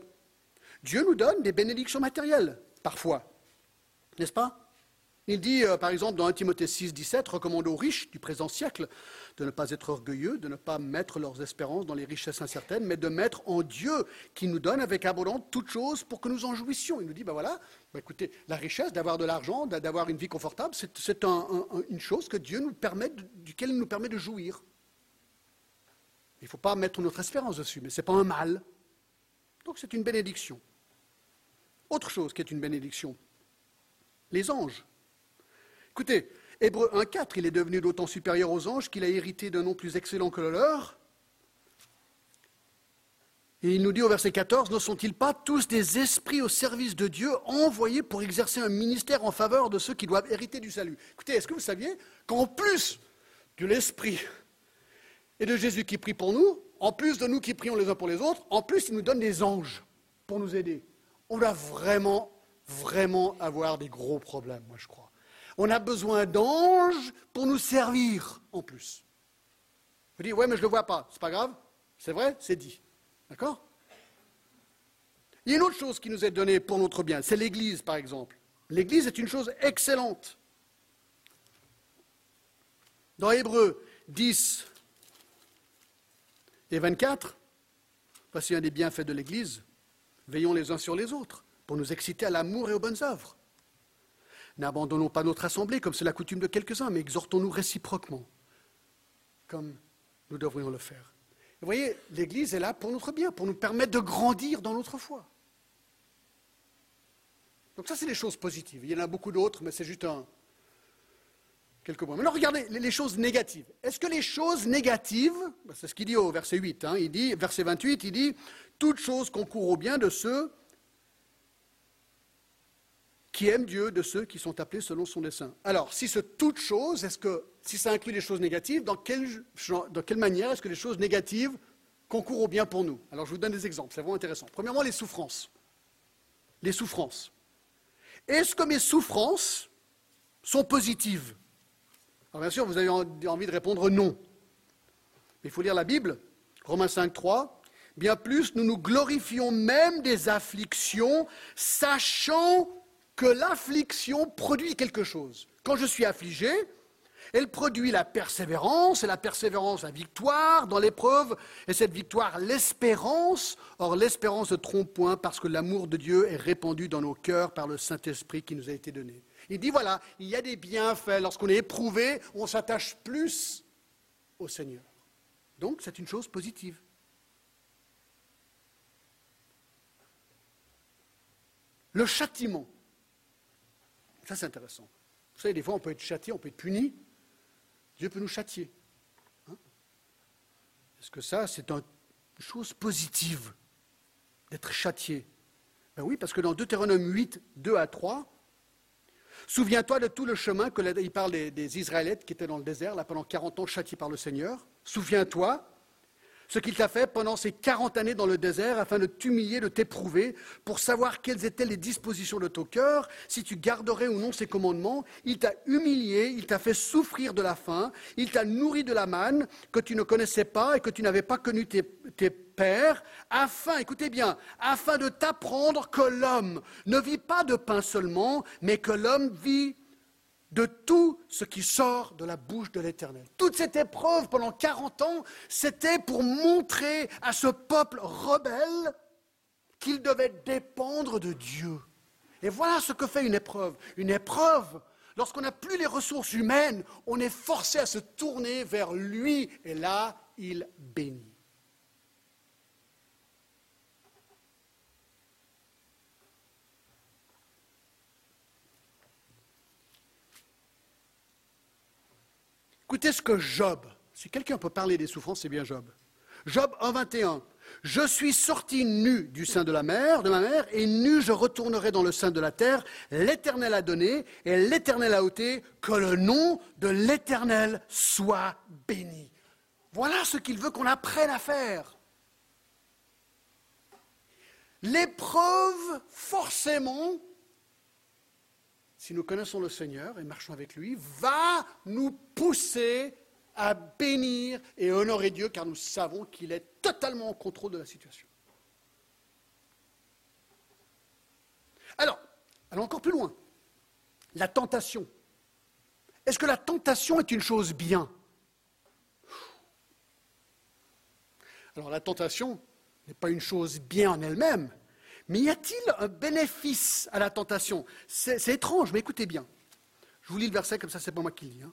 Dieu nous donne des bénédictions matérielles, parfois. N'est-ce pas? Il dit, euh, par exemple, dans 1 Timothée 6, 17, recommande aux riches du présent siècle de ne pas être orgueilleux, de ne pas mettre leurs espérances dans les richesses incertaines, mais de mettre en Dieu qui nous donne avec abondance toutes choses pour que nous en jouissions. Il nous dit, ben voilà, ben écoutez, la richesse, d'avoir de l'argent, d'avoir une vie confortable, c'est une chose que Dieu nous permet, duquel il nous permet de jouir. Il ne faut pas mettre notre espérance dessus, mais ce n'est pas un mal. Donc c'est une bénédiction. Autre chose qui est une bénédiction, les anges. Écoutez, Hébreu 1.4, il est devenu d'autant supérieur aux anges qu'il a hérité d'un nom plus excellent que le leur. Et il nous dit au verset 14, ne sont-ils pas tous des esprits au service de Dieu envoyés pour exercer un ministère en faveur de ceux qui doivent hériter du salut? Écoutez, est-ce que vous saviez qu'en plus de l'Esprit et de Jésus qui prie pour nous, en plus de nous qui prions les uns pour les autres, en plus il nous donne des anges pour nous aider? On va vraiment, vraiment avoir des gros problèmes, moi je crois. On a besoin d'anges pour nous servir en plus. Vous dites, ouais, mais je ne le vois pas. C'est pas grave. C'est vrai, c'est dit. D'accord? Il y a une autre chose qui nous est donnée pour notre bien. C'est l'Église, par exemple. L'Église est une chose excellente. Dans Hébreu 10 et 24, voici un des bienfaits de l'Église. Veillons les uns sur les autres pour nous exciter à l'amour et aux bonnes œuvres. N'abandonnons pas notre assemblée comme c'est la coutume de quelques-uns, mais exhortons-nous réciproquement, comme nous devrions le faire. Vous voyez, l'Église est là pour notre bien, pour nous permettre de grandir dans notre foi. Donc ça, c'est les choses positives. Il y en a beaucoup d'autres, mais c'est juste un, quelques points. Maintenant, regardez les choses négatives. Est-ce que les choses négatives, ben, c'est ce qu'il dit au verset 8, hein, il dit, verset 28, il dit, toutes choses concourent au bien de ceux qui aime Dieu de ceux qui sont appelés selon son dessein. Alors, si c'est toute chose, est-ce que, si ça inclut les choses négatives, dans quelle, dans quelle manière est-ce que les choses négatives concourent au bien pour nous? Alors, je vous donne des exemples, c'est vraiment intéressant. Premièrement, les souffrances. Les souffrances. Est-ce que mes souffrances sont positives? Alors, bien sûr, vous avez envie de répondre non. Mais il faut lire la Bible, Romains 5, 3. Bien plus, nous nous glorifions même des afflictions, sachant que l'affliction produit quelque chose. Quand je suis affligé, elle produit la persévérance, et la persévérance la victoire dans l'épreuve, et cette victoire l'espérance. Or l'espérance ne trompe point parce que l'amour de Dieu est répandu dans nos cœurs par le Saint-Esprit qui nous a été donné. Il dit voilà, il y a des bienfaits. Lorsqu'on est éprouvé, on s'attache plus au Seigneur. Donc c'est une chose positive. Le châtiment ça, c'est intéressant. Vous savez, des fois, on peut être châtié, on peut être puni. Dieu peut nous châtier. Hein Est-ce que ça, c'est une chose positive d'être châtié? Ben oui, parce que dans Deutéronome 8, 2 à 3, souviens-toi de tout le chemin que il parle des, des Israélites qui étaient dans le désert, là pendant 40 ans châtiés par le Seigneur. Souviens-toi ce qu'il t'a fait pendant ces 40 années dans le désert afin de t'humilier, de t'éprouver, pour savoir quelles étaient les dispositions de ton cœur, si tu garderais ou non ses commandements. Il t'a humilié, il t'a fait souffrir de la faim, il t'a nourri de la manne que tu ne connaissais pas et que tu n'avais pas connu tes, tes pères, afin, écoutez bien, afin de t'apprendre que l'homme ne vit pas de pain seulement, mais que l'homme vit de tout ce qui sort de la bouche de l'Éternel. Toute cette épreuve pendant 40 ans, c'était pour montrer à ce peuple rebelle qu'il devait dépendre de Dieu. Et voilà ce que fait une épreuve. Une épreuve, lorsqu'on n'a plus les ressources humaines, on est forcé à se tourner vers lui et là, il bénit. Écoutez ce que Job, si quelqu'un peut parler des souffrances, c'est bien Job. Job 1,21. Je suis sorti nu du sein de la mer, de ma mère, et nu je retournerai dans le sein de la terre. L'Éternel a donné et l'Éternel a ôté. Que le nom de l'Éternel soit béni. Voilà ce qu'il veut qu'on apprenne à faire. L'épreuve, forcément, si nous connaissons le Seigneur et marchons avec lui, va nous pousser à bénir et honorer Dieu car nous savons qu'il est totalement en contrôle de la situation. Alors, allons encore plus loin. La tentation. Est-ce que la tentation est une chose bien? Alors la tentation n'est pas une chose bien en elle-même, mais y a-t-il un bénéfice à la tentation c'est, étrange, mais écoutez bien. Je vous lis le verset comme ça, c'est pas moi qui lis. Hein.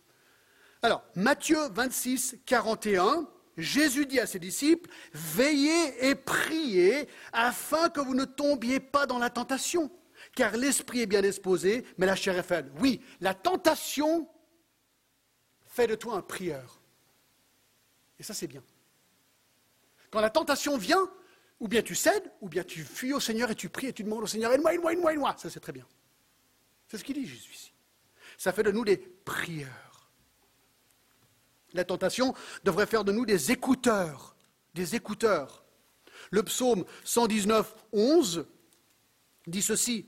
Alors, Matthieu 26, 41, Jésus dit à ses disciples, Veillez et priez afin que vous ne tombiez pas dans la tentation, car l'esprit est bien disposé, mais la chair est faible. Oui, la tentation fait de toi un prieur. Et ça, c'est bien. Quand la tentation vient, ou bien tu cèdes, ou bien tu fuis au Seigneur et tu pries et tu demandes au Seigneur, aide-moi, aide-moi, aide-moi, aide-moi. Ça, c'est très bien. C'est ce qu'il dit Jésus ici. Ça fait de nous des prieurs. La tentation devrait faire de nous des écouteurs, des écouteurs. Le psaume 119, 11 dit ceci.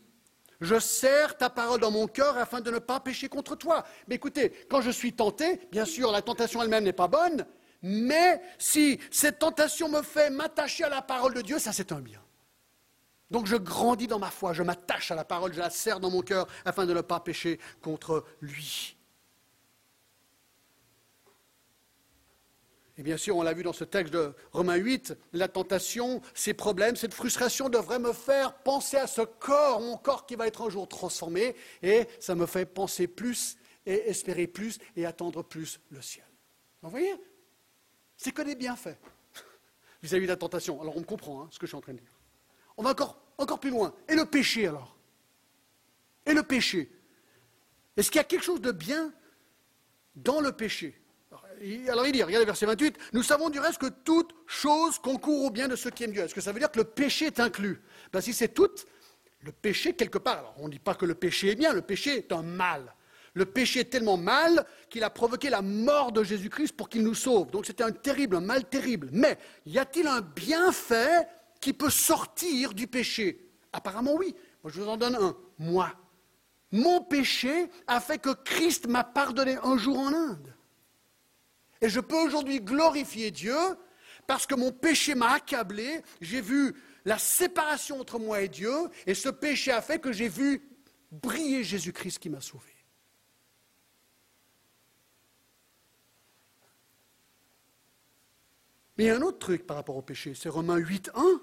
Je serre ta parole dans mon cœur afin de ne pas pécher contre toi. Mais écoutez, quand je suis tenté, bien sûr, la tentation elle-même n'est pas bonne, mais si cette tentation me fait m'attacher à la parole de Dieu, ça c'est un bien. Donc je grandis dans ma foi, je m'attache à la parole, je la serre dans mon cœur afin de ne pas pécher contre lui. Et bien sûr, on l'a vu dans ce texte de Romains 8, la tentation, ces problèmes, cette frustration devrait me faire penser à ce corps, mon corps qui va être un jour transformé, et ça me fait penser plus et espérer plus et attendre plus le ciel. Vous voyez? C'est que des bienfaits vis-à-vis de la tentation. Alors on me comprend hein, ce que je suis en train de dire. On va encore, plus loin. Et le péché alors? Et le péché? Est-ce qu'il y a quelque chose de bien dans le péché? Alors il dit, regardez verset 28, nous savons du reste que toute chose concourt au bien de ceux qui aiment Dieu. Est-ce que ça veut dire que le péché est inclus? Ben, Si c'est tout, le péché quelque part, alors on ne dit pas que le péché est bien, le péché est un mal. Le péché est tellement mal qu'il a provoqué la mort de Jésus-Christ pour qu'il nous sauve. Donc c'était un terrible, un mal terrible. Mais y a-t-il un bienfait qui peut sortir du péché? Apparemment oui. Moi je vous en donne un. Moi. Mon péché a fait que Christ m'a pardonné un jour en Inde. Et je peux aujourd'hui glorifier Dieu parce que mon péché m'a accablé. J'ai vu la séparation entre moi et Dieu. Et ce péché a fait que j'ai vu briller Jésus-Christ qui m'a sauvé. Mais il y a un autre truc par rapport au péché, c'est Romains 8, 1.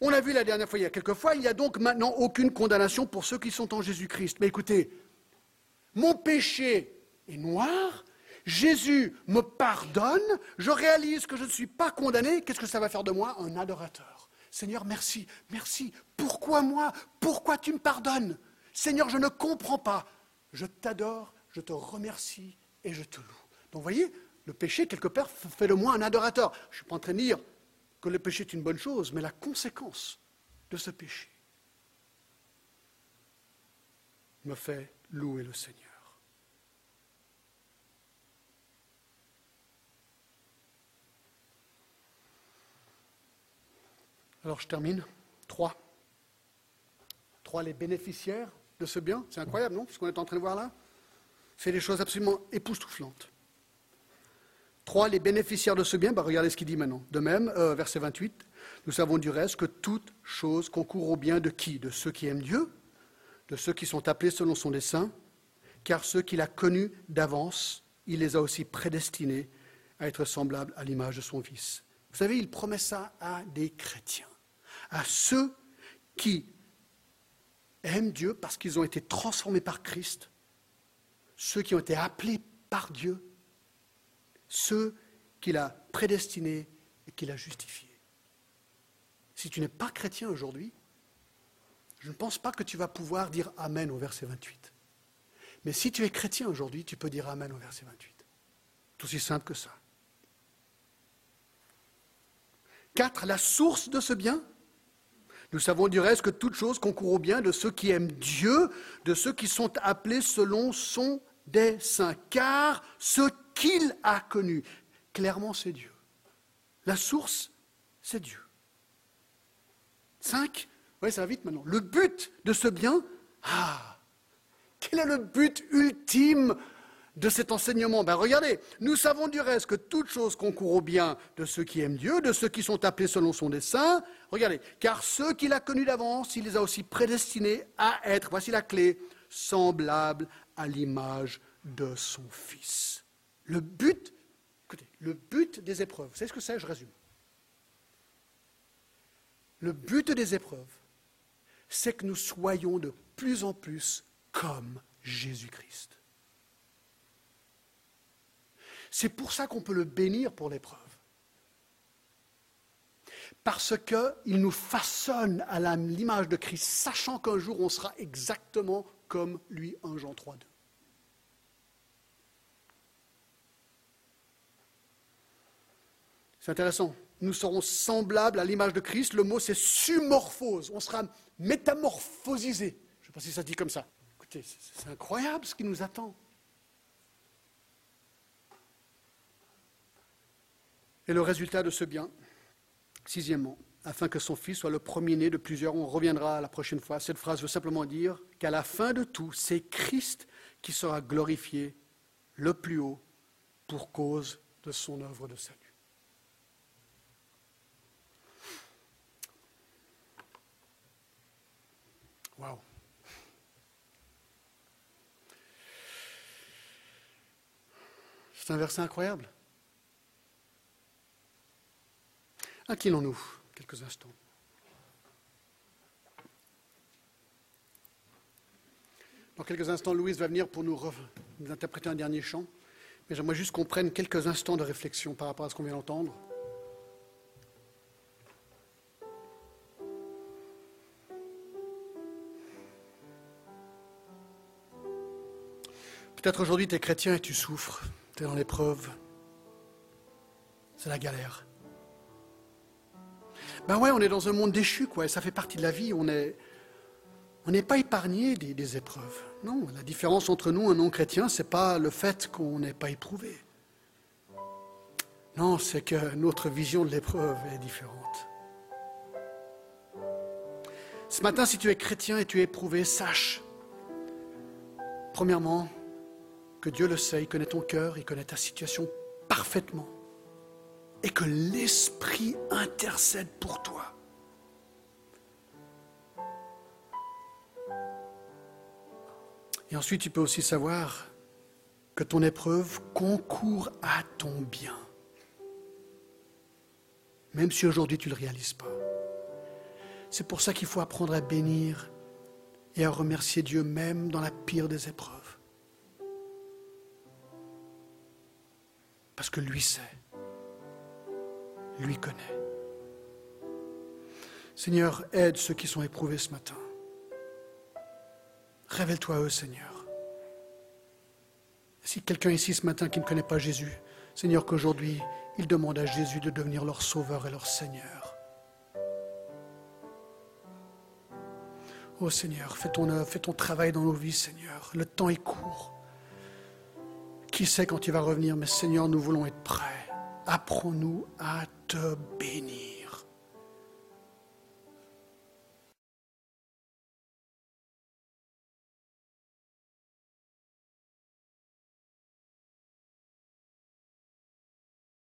On l'a vu la dernière fois, il y a quelques fois, il n'y a donc maintenant aucune condamnation pour ceux qui sont en Jésus-Christ. Mais écoutez, mon péché est noir, Jésus me pardonne, je réalise que je ne suis pas condamné, qu'est-ce que ça va faire de moi? Un adorateur. Seigneur, merci, merci. Pourquoi moi? Pourquoi tu me pardonnes? Seigneur, je ne comprends pas. Je t'adore, je te remercie et je te loue. Donc vous voyez, Le péché, quelque part, fait de moi un adorateur. Je ne suis pas en train de dire que le péché est une bonne chose, mais la conséquence de ce péché me fait louer le Seigneur. Alors je termine. Trois. Trois, les bénéficiaires de ce bien. C'est incroyable, non Ce qu'on est en train de voir là? C'est des choses absolument époustouflantes. Trois, les bénéficiaires de ce bien. Bah, regardez ce qu'il dit maintenant. De même, euh, verset 28, nous savons du reste que toute chose concourt au bien de qui? De ceux qui aiment Dieu, de ceux qui sont appelés selon son dessein, car ceux qu'il a connus d'avance, il les a aussi prédestinés à être semblables à l'image de son Fils. Vous savez, il promet ça à des chrétiens à ceux qui aiment Dieu parce qu'ils ont été transformés par Christ, ceux qui ont été appelés par Dieu, ceux qu'il a prédestinés et qu'il a justifiés. Si tu n'es pas chrétien aujourd'hui, je ne pense pas que tu vas pouvoir dire Amen au verset 28. Mais si tu es chrétien aujourd'hui, tu peux dire Amen au verset 28. C'est aussi simple que ça. Quatre, la source de ce bien, nous savons du reste que toute chose concourt au bien de ceux qui aiment Dieu, de ceux qui sont appelés selon son dessein, car ce qu'il a connu, clairement c'est Dieu. La source, c'est Dieu. Cinq, oui, ça va vite maintenant. Le but de ce bien, ah, quel est le but ultime de cet enseignement? Ben Regardez, nous savons du reste que toute chose concourt au bien de ceux qui aiment Dieu, de ceux qui sont appelés selon son dessein. Regardez, car ceux qu'il a connus d'avance, il les a aussi prédestinés à être, voici la clé, semblables à l'image de son Fils. Le but, écoutez, le but des épreuves, savez ce que c'est Je résume. Le but des épreuves, c'est que nous soyons de plus en plus comme Jésus-Christ. C'est pour ça qu'on peut le bénir pour l'épreuve. Parce qu'il nous façonne à l'image de Christ, sachant qu'un jour on sera exactement comme lui, en Jean 3.2. C'est intéressant. Nous serons semblables à l'image de Christ. Le mot, c'est sumorphose. On sera métamorphosisé. Je ne sais pas si ça dit comme ça. Écoutez, c'est incroyable ce qui nous attend. Et le résultat de ce bien, sixièmement, afin que son fils soit le premier-né de plusieurs, on reviendra la prochaine fois. Cette phrase veut simplement dire qu'à la fin de tout, c'est Christ qui sera glorifié le plus haut pour cause de son œuvre de salut. Waouh! C'est un verset incroyable. Inclinons-nous quelques instants. Dans quelques instants, Louise va venir pour nous, interpréter un dernier chant. Mais j'aimerais juste qu'on prenne quelques instants de réflexion par rapport à ce qu'on vient d'entendre. Peut-être aujourd'hui tu es chrétien et tu souffres, tu es dans l'épreuve. C'est la galère. Ben ouais, on est dans un monde déchu, quoi, ça fait partie de la vie. On n'est on n'est pas épargné des, épreuves. Non, la différence entre nous et un non-chrétien, ce n'est pas le fait qu'on n'ait pas éprouvé. Non, c'est que notre vision de l'épreuve est différente. Ce matin, si tu es chrétien et tu es éprouvé, sache, premièrement, que Dieu le sait, il connaît ton cœur, il connaît ta situation parfaitement et que l'Esprit intercède pour toi. Et ensuite, tu peux aussi savoir que ton épreuve concourt à ton bien, même si aujourd'hui tu ne le réalises pas. C'est pour ça qu'il faut apprendre à bénir et à remercier Dieu même dans la pire des épreuves. Parce que lui sait lui connaît. Seigneur, aide ceux qui sont éprouvés ce matin. Révèle-toi à eux, Seigneur. Si quelqu'un ici ce matin qui ne connaît pas Jésus, Seigneur, qu'aujourd'hui, ils demandent à Jésus de devenir leur sauveur et leur Seigneur. Oh Seigneur, fais ton œuvre, fais ton travail dans nos vies, Seigneur. Le temps est court. Qui sait quand tu vas revenir, mais Seigneur, nous voulons être prêts. Apprends-nous à te bénir.